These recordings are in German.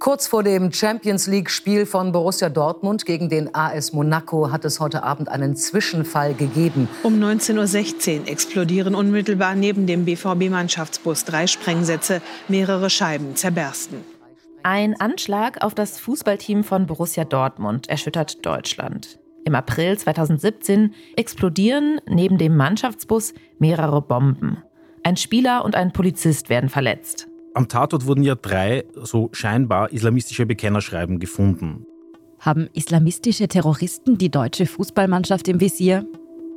Kurz vor dem Champions League-Spiel von Borussia Dortmund gegen den AS Monaco hat es heute Abend einen Zwischenfall gegeben. Um 19.16 Uhr explodieren unmittelbar neben dem BVB-Mannschaftsbus drei Sprengsätze. Mehrere Scheiben zerbersten. Ein Anschlag auf das Fußballteam von Borussia Dortmund erschüttert Deutschland. Im April 2017 explodieren neben dem Mannschaftsbus mehrere Bomben. Ein Spieler und ein Polizist werden verletzt. Am Tatort wurden ja drei so scheinbar islamistische Bekennerschreiben gefunden. Haben islamistische Terroristen die deutsche Fußballmannschaft im Visier?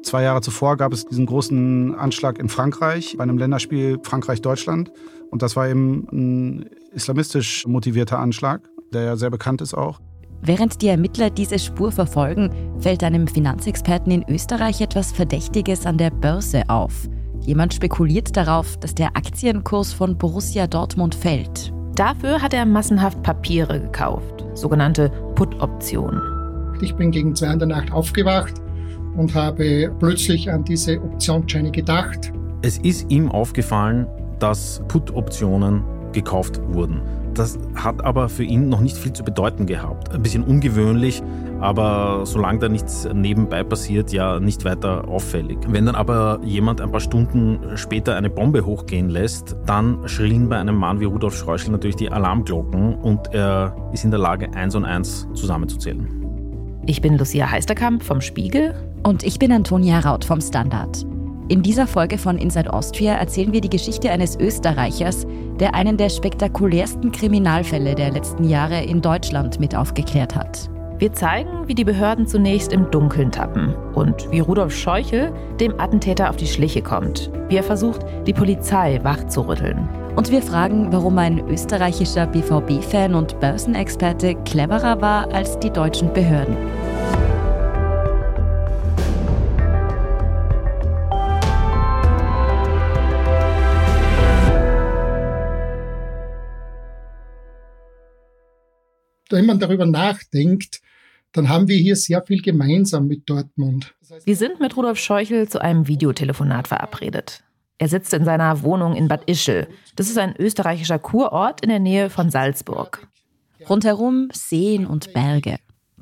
Zwei Jahre zuvor gab es diesen großen Anschlag in Frankreich bei einem Länderspiel Frankreich-Deutschland. Und das war eben ein islamistisch motivierter Anschlag, der ja sehr bekannt ist auch. Während die Ermittler diese Spur verfolgen, fällt einem Finanzexperten in Österreich etwas Verdächtiges an der Börse auf. Jemand spekuliert darauf, dass der Aktienkurs von Borussia Dortmund fällt. Dafür hat er massenhaft Papiere gekauft, sogenannte Put-Optionen. Ich bin gegen zwei in der Nacht aufgewacht und habe plötzlich an diese Optionsscheine gedacht. Es ist ihm aufgefallen, dass Put-Optionen gekauft wurden. Das hat aber für ihn noch nicht viel zu bedeuten gehabt. Ein bisschen ungewöhnlich, aber solange da nichts nebenbei passiert, ja nicht weiter auffällig. Wenn dann aber jemand ein paar Stunden später eine Bombe hochgehen lässt, dann schrillen bei einem Mann wie Rudolf Scheuschel natürlich die Alarmglocken und er ist in der Lage, eins und eins zusammenzuzählen. Ich bin Lucia Heisterkamp vom Spiegel. Und ich bin Antonia Raut vom Standard. In dieser Folge von Inside Austria erzählen wir die Geschichte eines Österreichers, der einen der spektakulärsten Kriminalfälle der letzten Jahre in Deutschland mit aufgeklärt hat. Wir zeigen, wie die Behörden zunächst im Dunkeln tappen und wie Rudolf Scheuchel dem Attentäter auf die Schliche kommt, wie er versucht, die Polizei wachzurütteln. Und wir fragen, warum ein österreichischer BVB-Fan und Börsenexperte cleverer war als die deutschen Behörden. Wenn man darüber nachdenkt, dann haben wir hier sehr viel gemeinsam mit Dortmund. Wir sind mit Rudolf Scheuchel zu einem Videotelefonat verabredet. Er sitzt in seiner Wohnung in Bad Ischl. Das ist ein österreichischer Kurort in der Nähe von Salzburg. Rundherum Seen und Berge.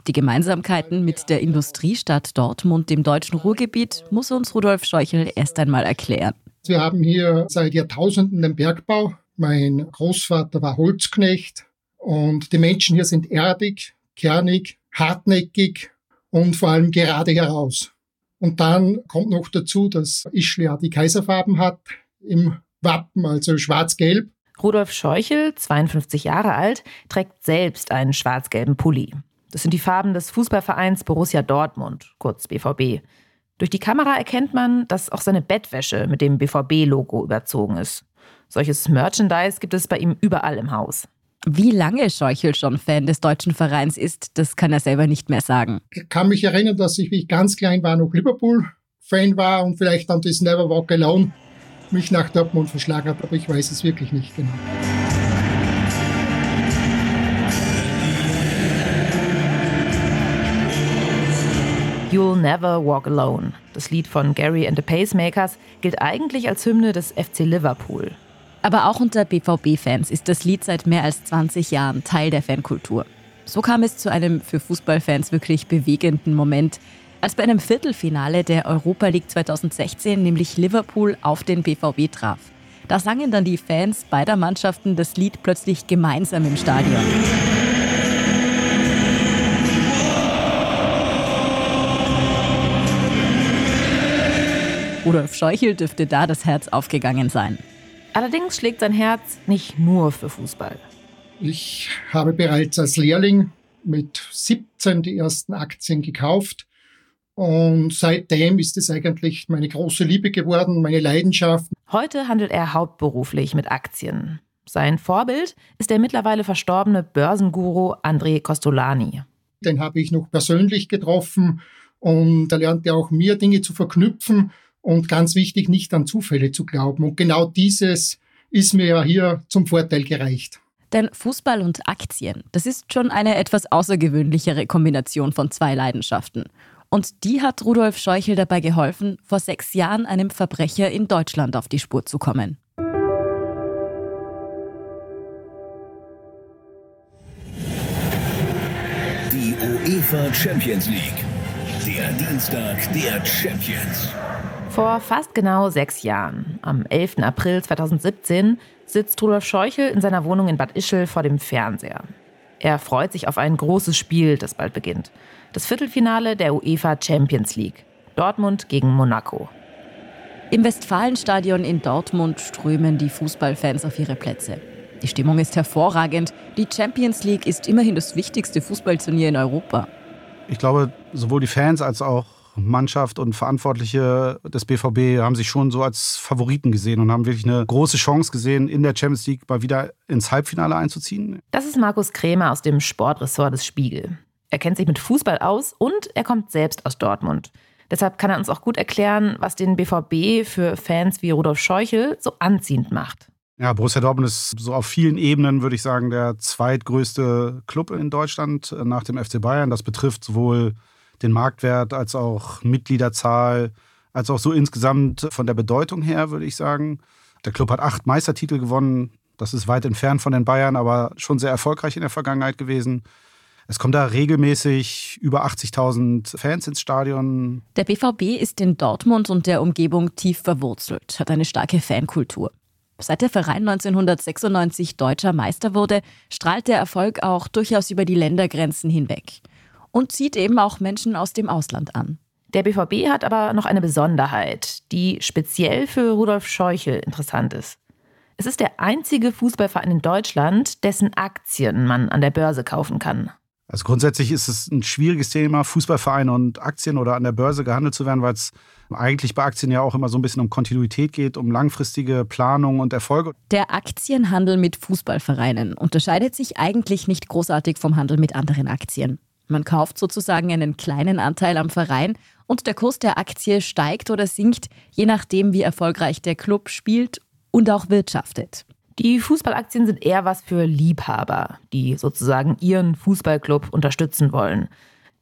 Die Gemeinsamkeiten mit der Industriestadt Dortmund, dem deutschen Ruhrgebiet, muss uns Rudolf Scheuchel erst einmal erklären. Wir haben hier seit Jahrtausenden den Bergbau. Mein Großvater war Holzknecht und die Menschen hier sind erdig, kernig, hartnäckig und vor allem gerade heraus. Und dann kommt noch dazu, dass Ischl ja die Kaiserfarben hat im Wappen, also schwarz-gelb. Rudolf Scheuchel, 52 Jahre alt, trägt selbst einen schwarz-gelben Pulli. Das sind die Farben des Fußballvereins Borussia Dortmund, kurz BVB. Durch die Kamera erkennt man, dass auch seine Bettwäsche mit dem BVB-Logo überzogen ist. Solches Merchandise gibt es bei ihm überall im Haus. Wie lange Scheuchel schon Fan des deutschen Vereins ist, das kann er selber nicht mehr sagen. Ich kann mich erinnern, dass ich, wie ich ganz klein war, noch Liverpool-Fan war und vielleicht dann das Never Walk Alone mich nach Dortmund verschlagen hat, aber ich weiß es wirklich nicht genau. You'll Never Walk Alone, das Lied von Gary and the Pacemakers, gilt eigentlich als Hymne des FC Liverpool. Aber auch unter BVB-Fans ist das Lied seit mehr als 20 Jahren Teil der Fankultur. So kam es zu einem für Fußballfans wirklich bewegenden Moment, als bei einem Viertelfinale der Europa League 2016 nämlich Liverpool auf den BVB traf. Da sangen dann die Fans beider Mannschaften das Lied plötzlich gemeinsam im Stadion. Rudolf Scheuchel dürfte da das Herz aufgegangen sein. Allerdings schlägt sein Herz nicht nur für Fußball. Ich habe bereits als Lehrling mit 17 die ersten Aktien gekauft. Und seitdem ist es eigentlich meine große Liebe geworden, meine Leidenschaft. Heute handelt er hauptberuflich mit Aktien. Sein Vorbild ist der mittlerweile verstorbene Börsenguru André Costolani. Den habe ich noch persönlich getroffen und da lernt er auch mir Dinge zu verknüpfen und ganz wichtig, nicht an Zufälle zu glauben. Und genau dieses ist mir ja hier zum Vorteil gereicht. Denn Fußball und Aktien, das ist schon eine etwas außergewöhnlichere Kombination von zwei Leidenschaften. Und die hat Rudolf Scheuchel dabei geholfen, vor sechs Jahren einem Verbrecher in Deutschland auf die Spur zu kommen. UEFA Champions League. Der Dienstag der Champions. Vor fast genau sechs Jahren, am 11. April 2017, sitzt Rudolf Scheuchel in seiner Wohnung in Bad Ischl vor dem Fernseher. Er freut sich auf ein großes Spiel, das bald beginnt. Das Viertelfinale der UEFA Champions League. Dortmund gegen Monaco. Im Westfalenstadion in Dortmund strömen die Fußballfans auf ihre Plätze. Die Stimmung ist hervorragend. Die Champions League ist immerhin das wichtigste Fußballturnier in Europa. Ich glaube, sowohl die Fans als auch Mannschaft und Verantwortliche des BVB haben sich schon so als Favoriten gesehen und haben wirklich eine große Chance gesehen, in der Champions League mal wieder ins Halbfinale einzuziehen. Das ist Markus Krämer aus dem Sportressort des Spiegel. Er kennt sich mit Fußball aus und er kommt selbst aus Dortmund. Deshalb kann er uns auch gut erklären, was den BVB für Fans wie Rudolf Scheuchel so anziehend macht. Ja, Borussia Dortmund ist so auf vielen Ebenen, würde ich sagen, der zweitgrößte Club in Deutschland nach dem FC Bayern. Das betrifft sowohl den Marktwert als auch Mitgliederzahl, als auch so insgesamt von der Bedeutung her, würde ich sagen. Der Club hat acht Meistertitel gewonnen. Das ist weit entfernt von den Bayern, aber schon sehr erfolgreich in der Vergangenheit gewesen. Es kommen da regelmäßig über 80.000 Fans ins Stadion. Der BVB ist in Dortmund und der Umgebung tief verwurzelt, hat eine starke Fankultur. Seit der Verein 1996 deutscher Meister wurde, strahlt der Erfolg auch durchaus über die Ländergrenzen hinweg und zieht eben auch Menschen aus dem Ausland an. Der BVB hat aber noch eine Besonderheit, die speziell für Rudolf Scheuchel interessant ist. Es ist der einzige Fußballverein in Deutschland, dessen Aktien man an der Börse kaufen kann. Also grundsätzlich ist es ein schwieriges Thema, Fußballvereine und Aktien oder an der Börse gehandelt zu werden, weil es eigentlich bei Aktien ja auch immer so ein bisschen um Kontinuität geht, um langfristige Planung und Erfolge. Der Aktienhandel mit Fußballvereinen unterscheidet sich eigentlich nicht großartig vom Handel mit anderen Aktien. Man kauft sozusagen einen kleinen Anteil am Verein und der Kurs der Aktie steigt oder sinkt, je nachdem, wie erfolgreich der Club spielt und auch wirtschaftet. Die Fußballaktien sind eher was für Liebhaber, die sozusagen ihren Fußballclub unterstützen wollen.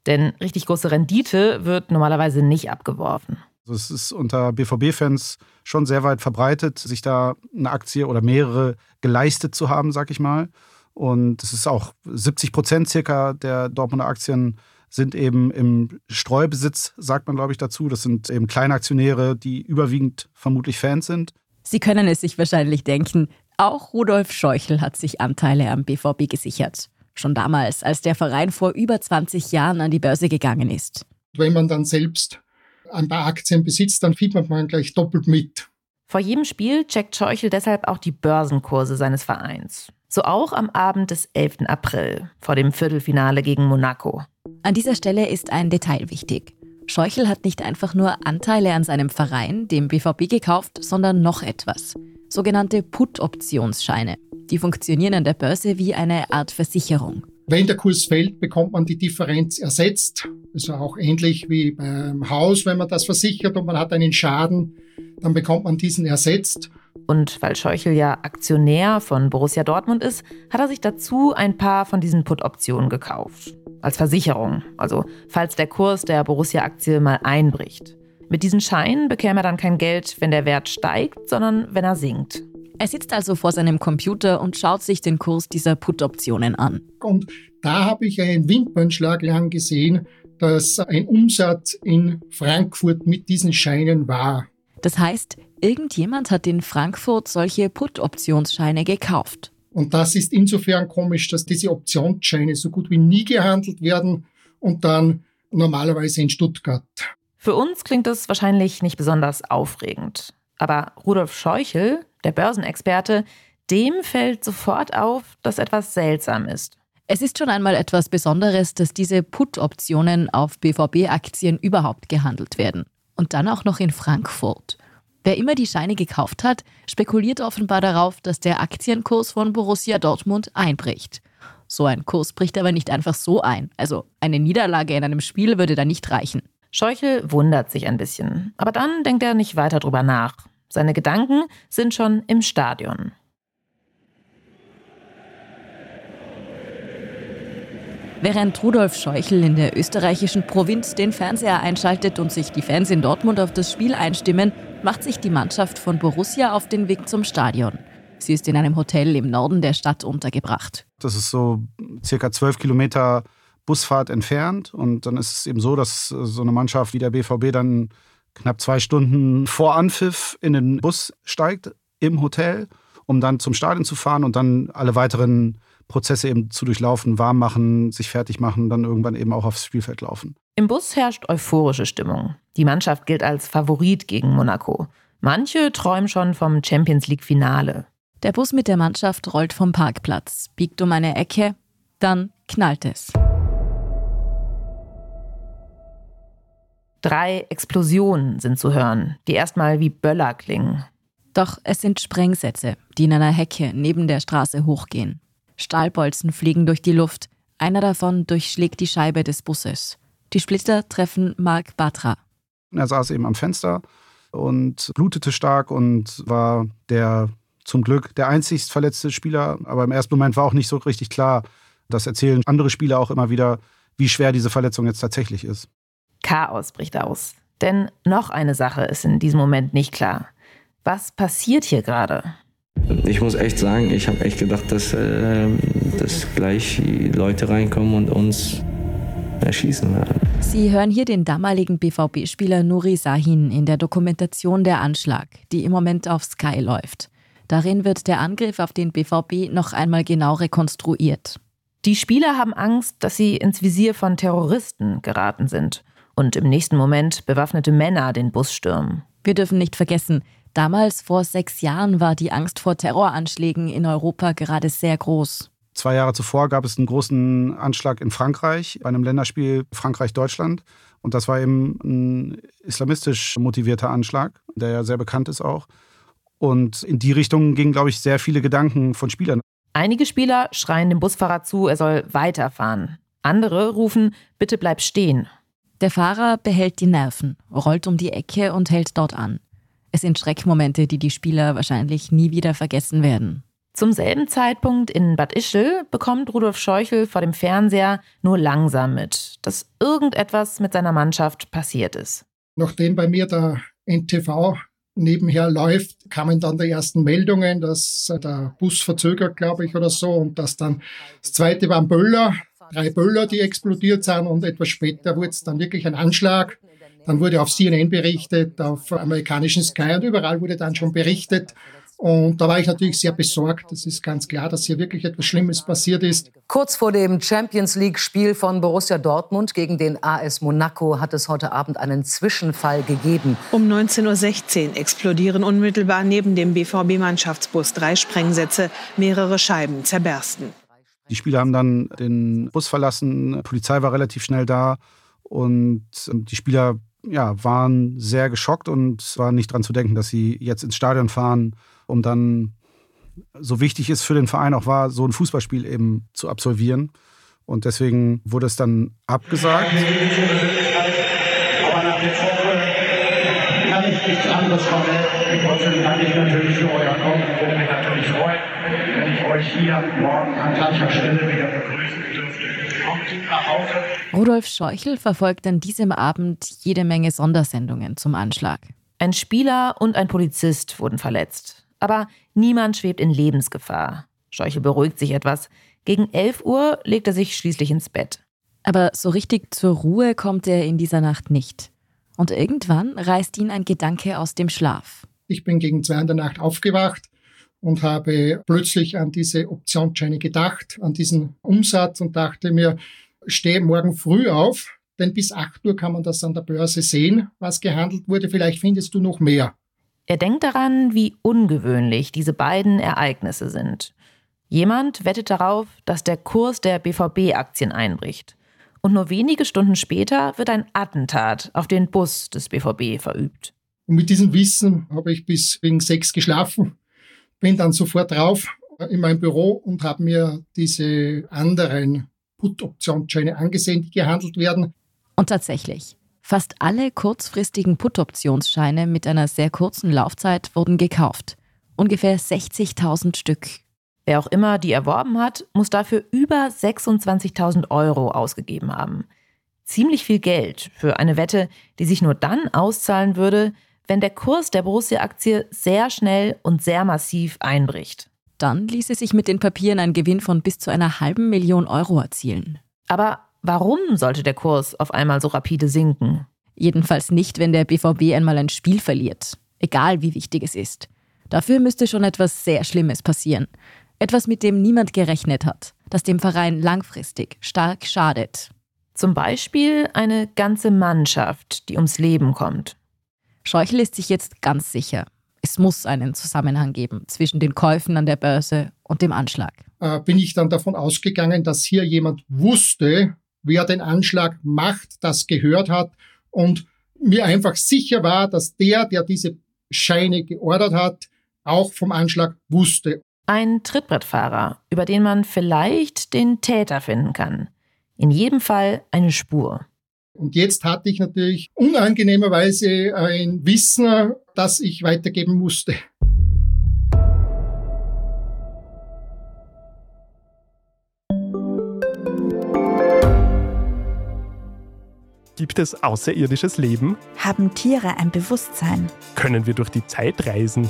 Denn richtig große Rendite wird normalerweise nicht abgeworfen. Also es ist unter BVB-Fans schon sehr weit verbreitet, sich da eine Aktie oder mehrere geleistet zu haben, sag ich mal. Und es ist auch 70 Prozent circa der Dortmunder Aktien sind eben im Streubesitz, sagt man, glaube ich, dazu. Das sind eben kleine Aktionäre, die überwiegend vermutlich Fans sind. Sie können es sich wahrscheinlich denken, auch Rudolf Scheuchel hat sich Anteile am BVB gesichert. Schon damals, als der Verein vor über 20 Jahren an die Börse gegangen ist. Wenn man dann selbst ein paar Aktien besitzt, dann fiebert man gleich doppelt mit. Vor jedem Spiel checkt Scheuchel deshalb auch die Börsenkurse seines Vereins. So auch am Abend des 11. April vor dem Viertelfinale gegen Monaco. An dieser Stelle ist ein Detail wichtig. Scheuchel hat nicht einfach nur Anteile an seinem Verein, dem BVB, gekauft, sondern noch etwas. Sogenannte Put-Optionsscheine. Die funktionieren an der Börse wie eine Art Versicherung. Wenn der Kurs fällt, bekommt man die Differenz ersetzt. Also auch ähnlich wie beim Haus, wenn man das versichert und man hat einen Schaden, dann bekommt man diesen ersetzt. Und weil Scheuchel ja Aktionär von Borussia Dortmund ist, hat er sich dazu ein paar von diesen Put-Optionen gekauft. Als Versicherung, also falls der Kurs der Borussia-Aktie mal einbricht. Mit diesen Scheinen bekäme er dann kein Geld, wenn der Wert steigt, sondern wenn er sinkt. Er sitzt also vor seinem Computer und schaut sich den Kurs dieser Put-Optionen an. Und da habe ich einen Wimpernschlag lang gesehen, dass ein Umsatz in Frankfurt mit diesen Scheinen war. Das heißt, irgendjemand hat in Frankfurt solche Put-Optionsscheine gekauft. Und das ist insofern komisch, dass diese Optionsscheine so gut wie nie gehandelt werden und dann normalerweise in Stuttgart. Für uns klingt das wahrscheinlich nicht besonders aufregend. Aber Rudolf Scheuchel, der Börsenexperte, dem fällt sofort auf, dass etwas seltsam ist. Es ist schon einmal etwas Besonderes, dass diese Put-Optionen auf BVB-Aktien überhaupt gehandelt werden. Und dann auch noch in Frankfurt. Wer immer die Scheine gekauft hat, spekuliert offenbar darauf, dass der Aktienkurs von Borussia Dortmund einbricht. So ein Kurs bricht aber nicht einfach so ein. Also eine Niederlage in einem Spiel würde da nicht reichen. Scheuchel wundert sich ein bisschen, aber dann denkt er nicht weiter drüber nach. Seine Gedanken sind schon im Stadion. Während Rudolf Scheuchel in der österreichischen Provinz den Fernseher einschaltet und sich die Fans in Dortmund auf das Spiel einstimmen, macht sich die Mannschaft von Borussia auf den Weg zum Stadion. Sie ist in einem Hotel im Norden der Stadt untergebracht. Das ist so circa zwölf Kilometer Busfahrt entfernt. Und dann ist es eben so, dass so eine Mannschaft wie der BVB dann knapp zwei Stunden vor Anpfiff in den Bus steigt im Hotel, um dann zum Stadion zu fahren und dann alle weiteren Prozesse eben zu durchlaufen, warm machen, sich fertig machen, dann irgendwann eben auch aufs Spielfeld laufen. Im Bus herrscht euphorische Stimmung. Die Mannschaft gilt als Favorit gegen Monaco. Manche träumen schon vom Champions League-Finale. Der Bus mit der Mannschaft rollt vom Parkplatz, biegt um eine Ecke, dann knallt es. Drei Explosionen sind zu hören, die erstmal wie Böller klingen. Doch es sind Sprengsätze, die in einer Hecke neben der Straße hochgehen. Stahlbolzen fliegen durch die Luft. Einer davon durchschlägt die Scheibe des Busses. Die Splitter treffen Mark Batra. Er saß eben am Fenster und blutete stark und war der zum Glück der einzigst verletzte Spieler. Aber im ersten Moment war auch nicht so richtig klar. Das erzählen andere Spieler auch immer wieder, wie schwer diese Verletzung jetzt tatsächlich ist. Chaos bricht aus. Denn noch eine Sache ist in diesem Moment nicht klar. Was passiert hier gerade? Ich muss echt sagen, ich habe echt gedacht, dass, äh, dass gleich Leute reinkommen und uns erschießen werden. Sie hören hier den damaligen BVB-Spieler Nuri Sahin in der Dokumentation Der Anschlag, die im Moment auf Sky läuft. Darin wird der Angriff auf den BVB noch einmal genau rekonstruiert. Die Spieler haben Angst, dass sie ins Visier von Terroristen geraten sind und im nächsten Moment bewaffnete Männer den Bus stürmen. Wir dürfen nicht vergessen, damals vor sechs Jahren war die Angst vor Terroranschlägen in Europa gerade sehr groß. Zwei Jahre zuvor gab es einen großen Anschlag in Frankreich, bei einem Länderspiel Frankreich-Deutschland. Und das war eben ein islamistisch motivierter Anschlag, der ja sehr bekannt ist auch. Und in die Richtung gingen, glaube ich, sehr viele Gedanken von Spielern. Einige Spieler schreien dem Busfahrer zu, er soll weiterfahren. Andere rufen, bitte bleib stehen. Der Fahrer behält die Nerven, rollt um die Ecke und hält dort an. Es sind Schreckmomente, die die Spieler wahrscheinlich nie wieder vergessen werden. Zum selben Zeitpunkt in Bad Ischl bekommt Rudolf Scheuchel vor dem Fernseher nur langsam mit, dass irgendetwas mit seiner Mannschaft passiert ist. Nachdem bei mir der NTV nebenher läuft, kamen dann die ersten Meldungen, dass der Bus verzögert, glaube ich, oder so. Und dass dann das zweite waren Böller, drei Böller, die explodiert sind. Und etwas später wurde es dann wirklich ein Anschlag. Dann wurde auf CNN berichtet, auf amerikanischen Sky und überall wurde dann schon berichtet. Und da war ich natürlich sehr besorgt. Es ist ganz klar, dass hier wirklich etwas Schlimmes passiert ist. Kurz vor dem Champions League-Spiel von Borussia Dortmund gegen den AS Monaco hat es heute Abend einen Zwischenfall gegeben. Um 19.16 Uhr explodieren unmittelbar neben dem BVB-Mannschaftsbus drei Sprengsätze. Mehrere Scheiben zerbersten. Die Spieler haben dann den Bus verlassen. Die Polizei war relativ schnell da. Und die Spieler ja, waren sehr geschockt und waren nicht dran zu denken, dass sie jetzt ins Stadion fahren um dann, so wichtig es für den Verein auch war, so ein Fußballspiel eben zu absolvieren. Und deswegen wurde es dann abgesagt. Aber nach der Woche kann ich nichts anderes vermelden. Trotzdem danke ich natürlich für euer Kommen. Würde mich natürlich freuen, wenn ich euch hier morgen an gleicher Stelle wieder begrüßen. Rudolf Scheuchel verfolgt an diesem Abend jede Menge Sondersendungen zum Anschlag. Ein Spieler und ein Polizist wurden verletzt aber niemand schwebt in Lebensgefahr. Scheuchel beruhigt sich etwas. Gegen 11 Uhr legt er sich schließlich ins Bett. Aber so richtig zur Ruhe kommt er in dieser Nacht nicht. Und irgendwann reißt ihn ein Gedanke aus dem Schlaf. Ich bin gegen zwei in der Nacht aufgewacht und habe plötzlich an diese Optionsscheine gedacht, an diesen Umsatz und dachte mir, stehe morgen früh auf, denn bis 8 Uhr kann man das an der Börse sehen, was gehandelt wurde. Vielleicht findest du noch mehr. Er denkt daran, wie ungewöhnlich diese beiden Ereignisse sind. Jemand wettet darauf, dass der Kurs der BVB-Aktien einbricht. Und nur wenige Stunden später wird ein Attentat auf den Bus des BVB verübt. Und mit diesem Wissen habe ich bis wegen sechs geschlafen, bin dann sofort drauf in mein Büro und habe mir diese anderen Put-Optionsscheine angesehen, die gehandelt werden. Und tatsächlich, Fast alle kurzfristigen Put-Optionsscheine mit einer sehr kurzen Laufzeit wurden gekauft. Ungefähr 60.000 Stück. Wer auch immer die erworben hat, muss dafür über 26.000 Euro ausgegeben haben. Ziemlich viel Geld für eine Wette, die sich nur dann auszahlen würde, wenn der Kurs der Borussia-Aktie sehr schnell und sehr massiv einbricht. Dann ließe sich mit den Papieren ein Gewinn von bis zu einer halben Million Euro erzielen. Aber warum sollte der Kurs auf einmal so rapide sinken? Jedenfalls nicht, wenn der BVB einmal ein Spiel verliert, egal wie wichtig es ist. Dafür müsste schon etwas sehr Schlimmes passieren. Etwas, mit dem niemand gerechnet hat, das dem Verein langfristig stark schadet. Zum Beispiel eine ganze Mannschaft, die ums Leben kommt. Scheuchel ist sich jetzt ganz sicher. Es muss einen Zusammenhang geben zwischen den Käufen an der Börse und dem Anschlag. Äh, bin ich dann davon ausgegangen, dass hier jemand wusste, wer den Anschlag macht, das gehört hat und mir einfach sicher war, dass der, der diese Scheine geordert hat, auch vom Anschlag wusste. Ein Trittbrettfahrer, über den man vielleicht den Täter finden kann. In jedem Fall eine Spur. Und jetzt hatte ich natürlich unangenehmerweise ein Wissen, das ich weitergeben musste. Gibt es außerirdisches Leben? Haben Tiere ein Bewusstsein? Können wir durch die Zeit reisen?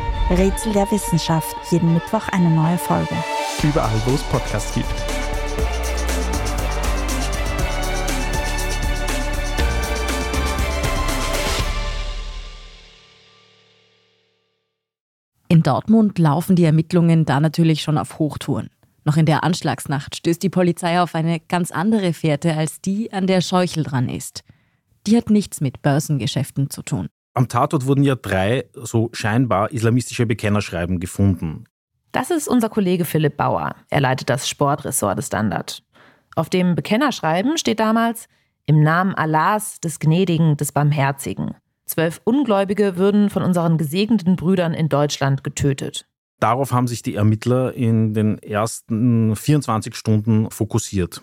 Rätsel der Wissenschaft. Jeden Mittwoch eine neue Folge. Überall, wo es Podcasts gibt. In Dortmund laufen die Ermittlungen da natürlich schon auf Hochtouren. Noch in der Anschlagsnacht stößt die Polizei auf eine ganz andere Fährte als die, an der Scheuchel dran ist. Die hat nichts mit Börsengeschäften zu tun. Am Tatort wurden ja drei so scheinbar islamistische Bekennerschreiben gefunden. Das ist unser Kollege Philipp Bauer. Er leitet das Sportressort des Standard. Auf dem Bekennerschreiben steht damals im Namen Allahs, des Gnädigen, des Barmherzigen. Zwölf Ungläubige würden von unseren gesegneten Brüdern in Deutschland getötet. Darauf haben sich die Ermittler in den ersten 24 Stunden fokussiert.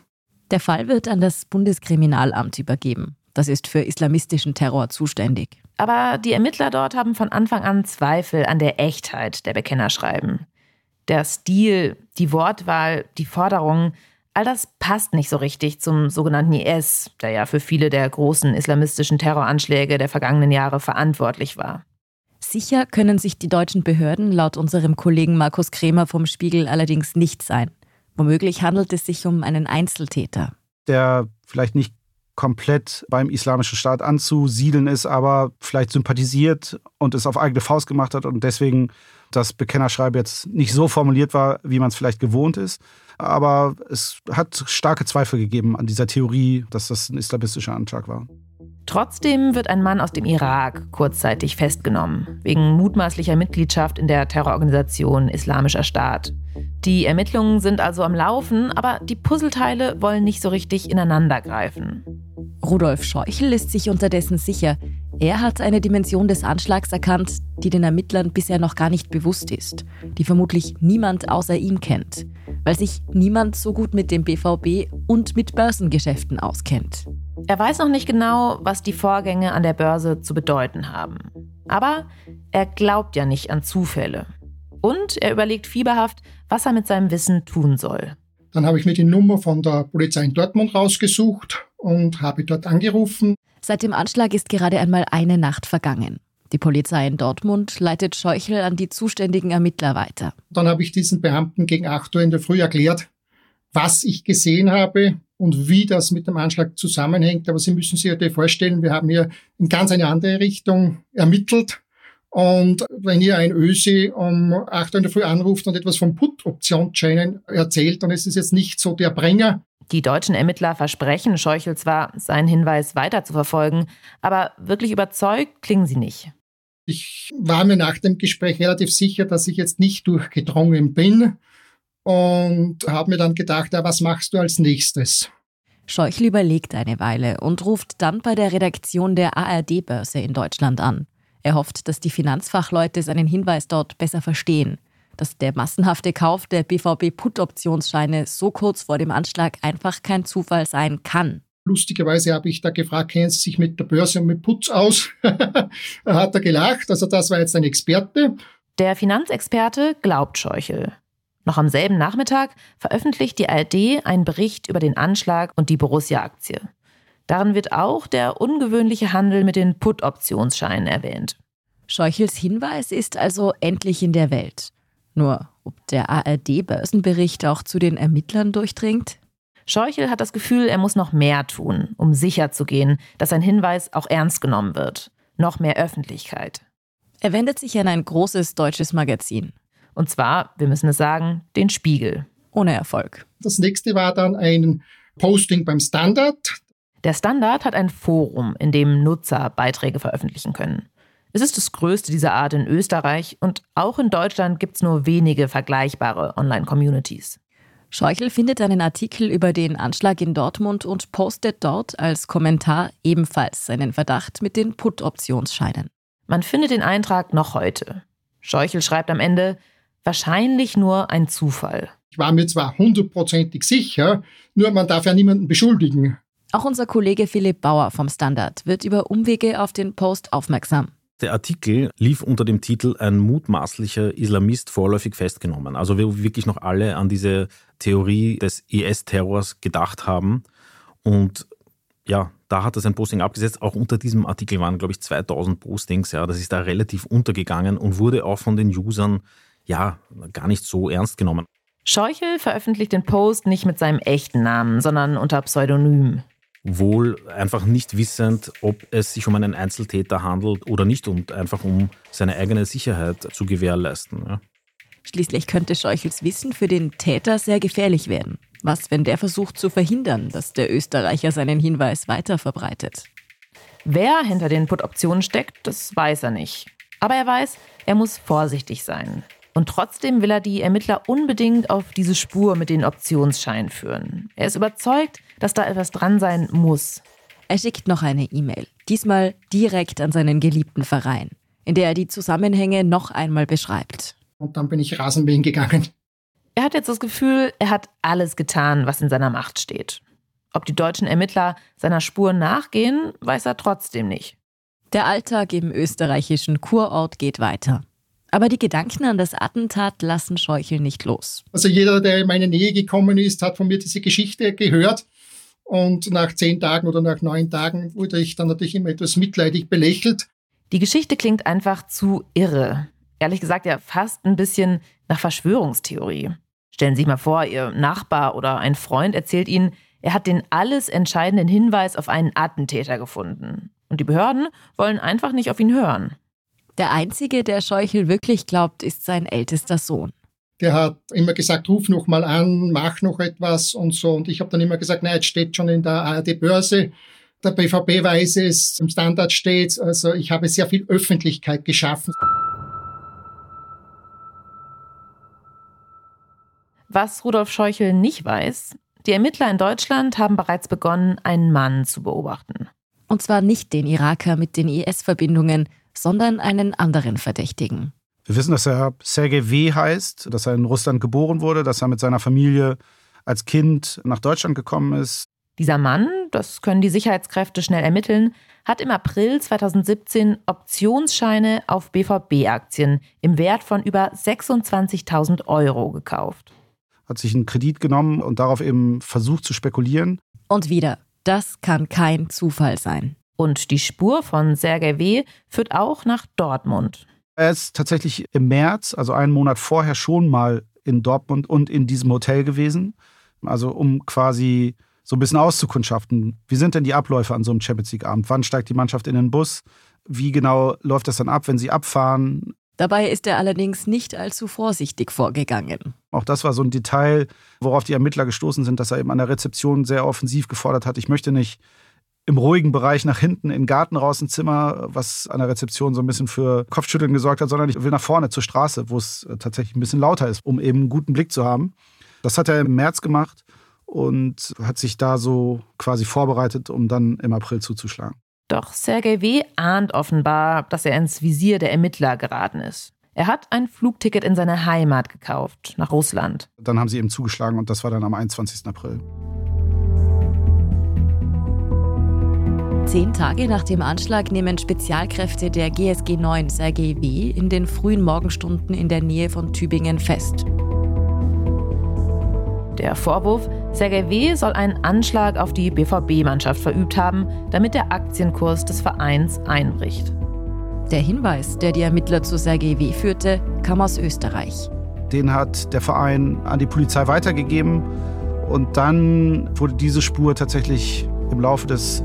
Der Fall wird an das Bundeskriminalamt übergeben. Das ist für islamistischen Terror zuständig. Aber die Ermittler dort haben von Anfang an Zweifel an der Echtheit der Bekennerschreiben. Der Stil, die Wortwahl, die Forderungen, all das passt nicht so richtig zum sogenannten IS, der ja für viele der großen islamistischen Terroranschläge der vergangenen Jahre verantwortlich war. Sicher können sich die deutschen Behörden laut unserem Kollegen Markus Kremer vom Spiegel allerdings nicht sein. Womöglich handelt es sich um einen Einzeltäter. Der vielleicht nicht komplett beim Islamischen Staat anzusiedeln ist, aber vielleicht sympathisiert und es auf eigene Faust gemacht hat und deswegen das Bekennerschreiben jetzt nicht so formuliert war, wie man es vielleicht gewohnt ist. Aber es hat starke Zweifel gegeben an dieser Theorie, dass das ein islamistischer Anschlag war. Trotzdem wird ein Mann aus dem Irak kurzzeitig festgenommen, wegen mutmaßlicher Mitgliedschaft in der Terrororganisation Islamischer Staat. Die Ermittlungen sind also am Laufen, aber die Puzzleteile wollen nicht so richtig ineinandergreifen. Rudolf Scheuchel ist sich unterdessen sicher, er hat eine Dimension des Anschlags erkannt, die den Ermittlern bisher noch gar nicht bewusst ist, die vermutlich niemand außer ihm kennt, weil sich niemand so gut mit dem BVB und mit Börsengeschäften auskennt. Er weiß noch nicht genau, was die Vorgänge an der Börse zu bedeuten haben. Aber er glaubt ja nicht an Zufälle. Und er überlegt fieberhaft, was er mit seinem Wissen tun soll. Dann habe ich mir die Nummer von der Polizei in Dortmund rausgesucht und habe dort angerufen. Seit dem Anschlag ist gerade einmal eine Nacht vergangen. Die Polizei in Dortmund leitet Scheuchel an die zuständigen Ermittler weiter. Dann habe ich diesen Beamten gegen 8 Uhr in der Früh erklärt, was ich gesehen habe und wie das mit dem Anschlag zusammenhängt. Aber Sie müssen sich ja vorstellen, wir haben hier in ganz eine andere Richtung ermittelt. Und wenn ihr ein Ösi um 8 Uhr in der Früh anruft und etwas von Put-Optionsscheinen erzählt, dann ist es jetzt nicht so der Bringer. Die deutschen Ermittler versprechen Scheuchel zwar, seinen Hinweis weiter zu verfolgen, aber wirklich überzeugt klingen sie nicht. Ich war mir nach dem Gespräch relativ sicher, dass ich jetzt nicht durchgedrungen bin und habe mir dann gedacht, ja, was machst du als nächstes? Scheuchel überlegt eine Weile und ruft dann bei der Redaktion der ARD-Börse in Deutschland an. Er hofft, dass die Finanzfachleute seinen Hinweis dort besser verstehen dass der massenhafte Kauf der BVB-Put-Optionsscheine so kurz vor dem Anschlag einfach kein Zufall sein kann. Lustigerweise habe ich da gefragt, kennen Sie sich mit der Börse und mit Putz aus? da hat er gelacht. Also das war jetzt ein Experte. Der Finanzexperte glaubt Scheuchel. Noch am selben Nachmittag veröffentlicht die ARD einen Bericht über den Anschlag und die Borussia-Aktie. Darin wird auch der ungewöhnliche Handel mit den Put-Optionsscheinen erwähnt. Scheuchels Hinweis ist also endlich in der Welt. Nur, ob der ARD-Börsenbericht auch zu den Ermittlern durchdringt? Scheuchel hat das Gefühl, er muss noch mehr tun, um sicherzugehen, dass sein Hinweis auch ernst genommen wird. Noch mehr Öffentlichkeit. Er wendet sich an ein großes deutsches Magazin. Und zwar, wir müssen es sagen, den Spiegel. Ohne Erfolg. Das nächste war dann ein Posting beim Standard. Der Standard hat ein Forum, in dem Nutzer Beiträge veröffentlichen können. Es ist das größte dieser Art in Österreich und auch in Deutschland gibt es nur wenige vergleichbare Online-Communities. Scheuchel findet einen Artikel über den Anschlag in Dortmund und postet dort als Kommentar ebenfalls seinen Verdacht mit den Put-Optionsscheinen. Man findet den Eintrag noch heute. Scheuchel schreibt am Ende, wahrscheinlich nur ein Zufall. Ich war mir zwar hundertprozentig sicher, nur man darf ja niemanden beschuldigen. Auch unser Kollege Philipp Bauer vom Standard wird über Umwege auf den Post aufmerksam. Der Artikel lief unter dem Titel Ein mutmaßlicher Islamist vorläufig festgenommen. Also wir wirklich noch alle an diese Theorie des IS-Terrors gedacht haben. Und ja, da hat er sein Posting abgesetzt. Auch unter diesem Artikel waren, glaube ich, 2000 Postings. Ja, das ist da relativ untergegangen und wurde auch von den Usern ja gar nicht so ernst genommen. Scheuchel veröffentlicht den Post nicht mit seinem echten Namen, sondern unter Pseudonym wohl einfach nicht wissend, ob es sich um einen Einzeltäter handelt oder nicht und einfach um seine eigene Sicherheit zu gewährleisten. Ja. Schließlich könnte Scheuchels Wissen für den Täter sehr gefährlich werden. Was, wenn der versucht zu verhindern, dass der Österreicher seinen Hinweis weiter verbreitet? Wer hinter den Put-Optionen steckt, das weiß er nicht. Aber er weiß, er muss vorsichtig sein. Und trotzdem will er die Ermittler unbedingt auf diese Spur mit den Optionsscheinen führen. Er ist überzeugt, dass da etwas dran sein muss. Er schickt noch eine E-Mail, diesmal direkt an seinen geliebten Verein, in der er die Zusammenhänge noch einmal beschreibt. Und dann bin ich Rasenmähen gegangen. Er hat jetzt das Gefühl, er hat alles getan, was in seiner Macht steht. Ob die deutschen Ermittler seiner Spur nachgehen, weiß er trotzdem nicht. Der Alltag im österreichischen Kurort geht weiter. Aber die Gedanken an das Attentat lassen Scheuchel nicht los. Also jeder, der in meine Nähe gekommen ist, hat von mir diese Geschichte gehört. Und nach zehn Tagen oder nach neun Tagen wurde ich dann natürlich immer etwas mitleidig belächelt. Die Geschichte klingt einfach zu irre. Ehrlich gesagt ja fast ein bisschen nach Verschwörungstheorie. Stellen Sie sich mal vor, Ihr Nachbar oder ein Freund erzählt Ihnen, er hat den alles entscheidenden Hinweis auf einen Attentäter gefunden. Und die Behörden wollen einfach nicht auf ihn hören. Der Einzige, der Scheuchel wirklich glaubt, ist sein ältester Sohn. Der hat immer gesagt, ruf noch mal an, mach noch etwas und so. Und ich habe dann immer gesagt, nein, jetzt steht schon in der ARD-Börse. Der BVB weiß es, im Standard steht Also ich habe sehr viel Öffentlichkeit geschaffen. Was Rudolf Scheuchel nicht weiß, die Ermittler in Deutschland haben bereits begonnen, einen Mann zu beobachten. Und zwar nicht den Iraker mit den IS-Verbindungen, sondern einen anderen Verdächtigen. Wir wissen, dass er Sergei W. heißt, dass er in Russland geboren wurde, dass er mit seiner Familie als Kind nach Deutschland gekommen ist. Dieser Mann, das können die Sicherheitskräfte schnell ermitteln, hat im April 2017 Optionsscheine auf BVB-Aktien im Wert von über 26.000 Euro gekauft. Hat sich einen Kredit genommen und darauf eben versucht zu spekulieren. Und wieder, das kann kein Zufall sein. Und die Spur von Sergei W. führt auch nach Dortmund. Er ist tatsächlich im März, also einen Monat vorher, schon mal in Dortmund und in diesem Hotel gewesen. Also um quasi so ein bisschen auszukundschaften. Wie sind denn die Abläufe an so einem Champions League-Abend? Wann steigt die Mannschaft in den Bus? Wie genau läuft das dann ab, wenn sie abfahren? Dabei ist er allerdings nicht allzu vorsichtig vorgegangen. Auch das war so ein Detail, worauf die Ermittler gestoßen sind, dass er eben an der Rezeption sehr offensiv gefordert hat, ich möchte nicht im ruhigen Bereich nach hinten in den Garten raus ein Zimmer, was an der Rezeption so ein bisschen für Kopfschütteln gesorgt hat, sondern ich will nach vorne zur Straße, wo es äh, tatsächlich ein bisschen lauter ist, um eben einen guten Blick zu haben. Das hat er im März gemacht und hat sich da so quasi vorbereitet, um dann im April zuzuschlagen. Doch Sergei W. ahnt offenbar, dass er ins Visier der Ermittler geraten ist. Er hat ein Flugticket in seine Heimat gekauft, nach Russland. Dann haben sie ihm zugeschlagen und das war dann am 21. April. Zehn Tage nach dem Anschlag nehmen Spezialkräfte der GSG 9 Sergei W. in den frühen Morgenstunden in der Nähe von Tübingen fest. Der Vorwurf, Sergei W. soll einen Anschlag auf die BVB-Mannschaft verübt haben, damit der Aktienkurs des Vereins einbricht. Der Hinweis, der die Ermittler zu Sergei W. führte, kam aus Österreich. Den hat der Verein an die Polizei weitergegeben und dann wurde diese Spur tatsächlich im Laufe des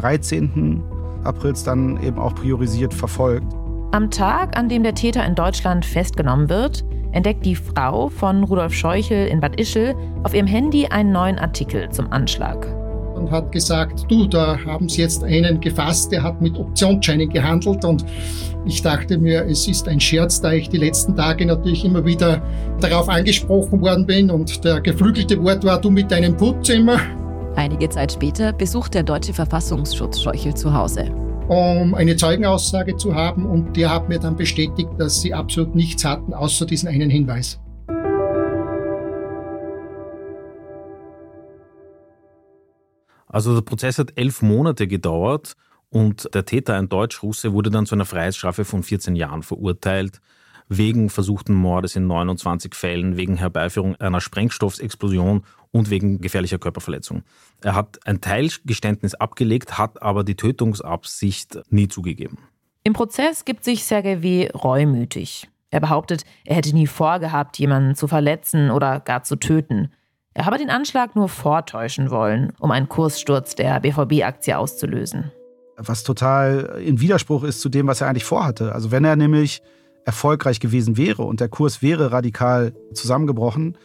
13. Aprils dann eben auch priorisiert verfolgt. Am Tag, an dem der Täter in Deutschland festgenommen wird, entdeckt die Frau von Rudolf Scheuchel in Bad Ischl auf ihrem Handy einen neuen Artikel zum Anschlag. Und hat gesagt, du, da haben sie jetzt einen gefasst, der hat mit Optionsscheinen gehandelt. Und ich dachte mir, es ist ein Scherz, da ich die letzten Tage natürlich immer wieder darauf angesprochen worden bin. Und der geflügelte Wort war, du mit deinem Putz immer. Einige Zeit später besucht der deutsche Verfassungsschutz Scheuchel zu Hause um eine Zeugenaussage zu haben. Und der hat mir dann bestätigt, dass sie absolut nichts hatten, außer diesen einen Hinweis. Also der Prozess hat elf Monate gedauert und der Täter, ein Deutsch-Russe, wurde dann zu einer Freiheitsstrafe von 14 Jahren verurteilt wegen versuchten Mordes in 29 Fällen, wegen Herbeiführung einer Sprengstoffexplosion und wegen gefährlicher Körperverletzung. Er hat ein Teilgeständnis abgelegt, hat aber die Tötungsabsicht nie zugegeben. Im Prozess gibt sich Sergei W. reumütig. Er behauptet, er hätte nie vorgehabt, jemanden zu verletzen oder gar zu töten. Er habe den Anschlag nur vortäuschen wollen, um einen Kurssturz der BVB-Aktie auszulösen. Was total in Widerspruch ist zu dem, was er eigentlich vorhatte. Also wenn er nämlich erfolgreich gewesen wäre und der Kurs wäre radikal zusammengebrochen,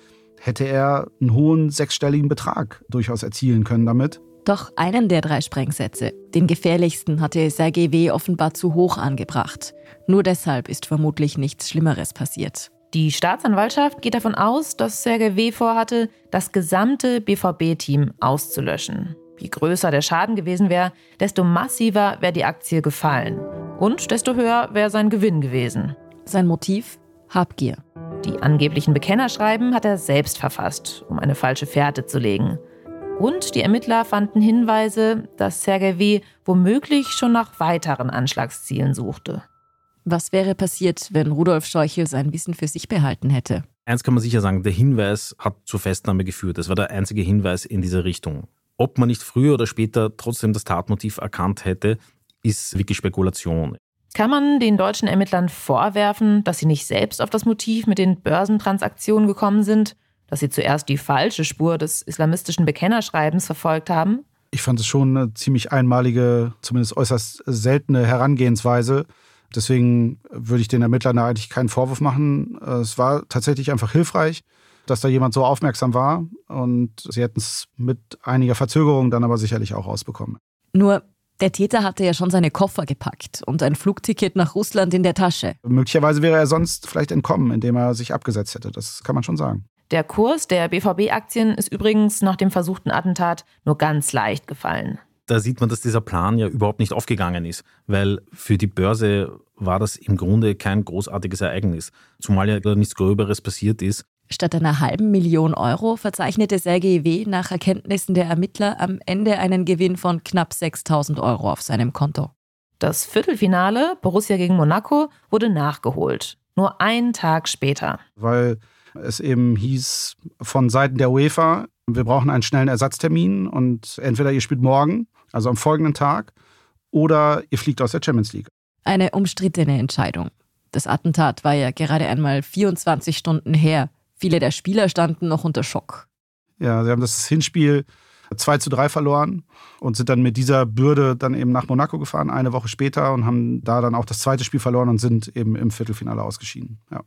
hätte er einen hohen sechsstelligen Betrag durchaus erzielen können damit. Doch einen der drei Sprengsätze, den gefährlichsten, hatte Sergei W. offenbar zu hoch angebracht. Nur deshalb ist vermutlich nichts Schlimmeres passiert. Die Staatsanwaltschaft geht davon aus, dass Sergei W. vorhatte, das gesamte BVB-Team auszulöschen. Je größer der Schaden gewesen wäre, desto massiver wäre die Aktie gefallen. Und desto höher wäre sein Gewinn gewesen. Sein Motiv? Habgier. Die angeblichen Bekennerschreiben hat er selbst verfasst, um eine falsche Fährte zu legen. Und die Ermittler fanden Hinweise, dass Sergei W. womöglich schon nach weiteren Anschlagszielen suchte. Was wäre passiert, wenn Rudolf Scheuchel sein Wissen für sich behalten hätte? Eins kann man sicher sagen, der Hinweis hat zur Festnahme geführt. Das war der einzige Hinweis in diese Richtung. Ob man nicht früher oder später trotzdem das Tatmotiv erkannt hätte, ist wirklich Spekulation. Kann man den deutschen Ermittlern vorwerfen, dass sie nicht selbst auf das Motiv mit den Börsentransaktionen gekommen sind, dass sie zuerst die falsche Spur des islamistischen Bekennerschreibens verfolgt haben? Ich fand es schon eine ziemlich einmalige, zumindest äußerst seltene Herangehensweise. Deswegen würde ich den Ermittlern da eigentlich keinen Vorwurf machen. Es war tatsächlich einfach hilfreich, dass da jemand so aufmerksam war und sie hätten es mit einiger Verzögerung dann aber sicherlich auch rausbekommen. Nur der Täter hatte ja schon seine Koffer gepackt und ein Flugticket nach Russland in der Tasche. Möglicherweise wäre er sonst vielleicht entkommen, indem er sich abgesetzt hätte. Das kann man schon sagen. Der Kurs der BVB-Aktien ist übrigens nach dem versuchten Attentat nur ganz leicht gefallen. Da sieht man, dass dieser Plan ja überhaupt nicht aufgegangen ist, weil für die Börse war das im Grunde kein großartiges Ereignis, zumal ja nichts Gröberes passiert ist. Statt einer halben Million Euro verzeichnete Sergei W. nach Erkenntnissen der Ermittler am Ende einen Gewinn von knapp 6000 Euro auf seinem Konto. Das Viertelfinale, Borussia gegen Monaco, wurde nachgeholt. Nur einen Tag später. Weil es eben hieß von Seiten der UEFA, wir brauchen einen schnellen Ersatztermin und entweder ihr spielt morgen, also am folgenden Tag, oder ihr fliegt aus der Champions League. Eine umstrittene Entscheidung. Das Attentat war ja gerade einmal 24 Stunden her. Viele der Spieler standen noch unter Schock. Ja, sie haben das Hinspiel 2 zu 3 verloren und sind dann mit dieser Bürde dann eben nach Monaco gefahren, eine Woche später und haben da dann auch das zweite Spiel verloren und sind eben im Viertelfinale ausgeschieden. Ja.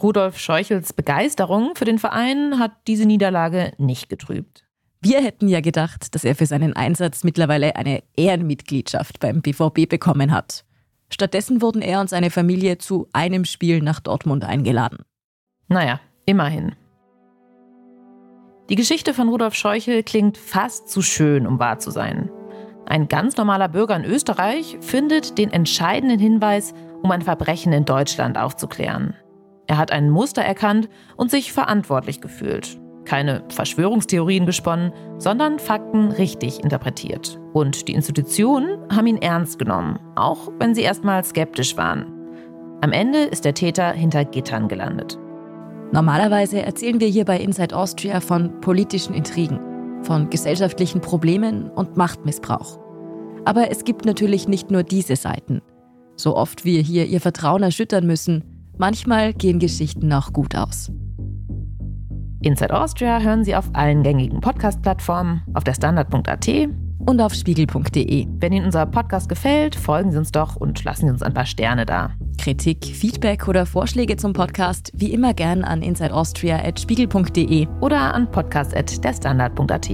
Rudolf Scheuchels Begeisterung für den Verein hat diese Niederlage nicht getrübt. Wir hätten ja gedacht, dass er für seinen Einsatz mittlerweile eine Ehrenmitgliedschaft beim BVB bekommen hat. Stattdessen wurden er und seine Familie zu einem Spiel nach Dortmund eingeladen. Naja, Immerhin. Die Geschichte von Rudolf Scheuchel klingt fast zu schön, um wahr zu sein. Ein ganz normaler Bürger in Österreich findet den entscheidenden Hinweis, um ein Verbrechen in Deutschland aufzuklären. Er hat ein Muster erkannt und sich verantwortlich gefühlt. Keine Verschwörungstheorien gesponnen, sondern Fakten richtig interpretiert. Und die Institutionen haben ihn ernst genommen, auch wenn sie erstmal skeptisch waren. Am Ende ist der Täter hinter Gittern gelandet. Normalerweise erzählen wir hier bei Inside Austria von politischen Intrigen, von gesellschaftlichen Problemen und Machtmissbrauch. Aber es gibt natürlich nicht nur diese Seiten. So oft wir hier ihr Vertrauen erschüttern müssen, manchmal gehen Geschichten auch gut aus. Inside Austria hören Sie auf allen gängigen Podcast-Plattformen, auf der Standard.at und auf spiegel.de. Wenn Ihnen unser Podcast gefällt, folgen Sie uns doch und lassen Sie uns ein paar Sterne da. Kritik, Feedback oder Vorschläge zum Podcast wie immer gern an insideaustria.spiegel.de oder an podcast.derstandard.at.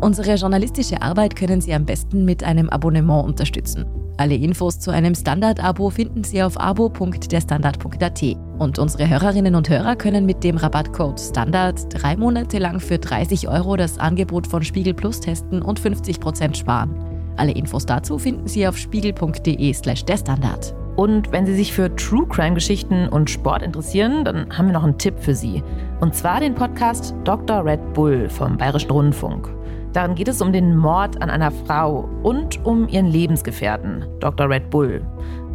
Unsere journalistische Arbeit können Sie am besten mit einem Abonnement unterstützen. Alle Infos zu einem Standard-Abo finden Sie auf abo.derstandard.at. Und unsere Hörerinnen und Hörer können mit dem Rabattcode STANDARD drei Monate lang für 30 Euro das Angebot von Spiegel Plus testen und 50% sparen. Alle Infos dazu finden Sie auf spiegel.de/slash der Standard. Und wenn Sie sich für True Crime Geschichten und Sport interessieren, dann haben wir noch einen Tipp für Sie. Und zwar den Podcast Dr. Red Bull vom Bayerischen Rundfunk. Darin geht es um den Mord an einer Frau und um ihren Lebensgefährten, Dr. Red Bull.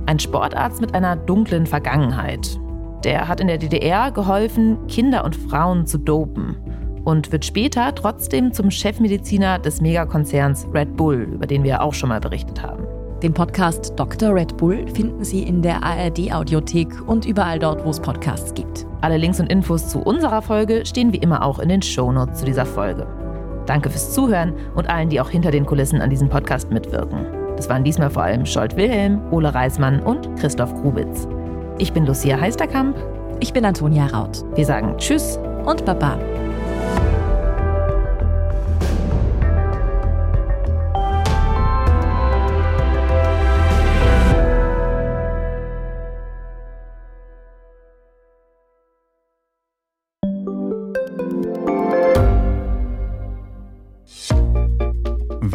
Ein Sportarzt mit einer dunklen Vergangenheit. Der hat in der DDR geholfen, Kinder und Frauen zu dopen und wird später trotzdem zum Chefmediziner des Megakonzerns Red Bull, über den wir auch schon mal berichtet haben. Den Podcast Dr. Red Bull finden Sie in der ARD-Audiothek und überall dort, wo es Podcasts gibt. Alle Links und Infos zu unserer Folge stehen wie immer auch in den Shownotes zu dieser Folge. Danke fürs Zuhören und allen, die auch hinter den Kulissen an diesem Podcast mitwirken. Das waren diesmal vor allem Scholt Wilhelm, Ole Reismann und Christoph Grubitz. Ich bin Lucia Heisterkamp. Ich bin Antonia Raut. Wir sagen Tschüss und Baba.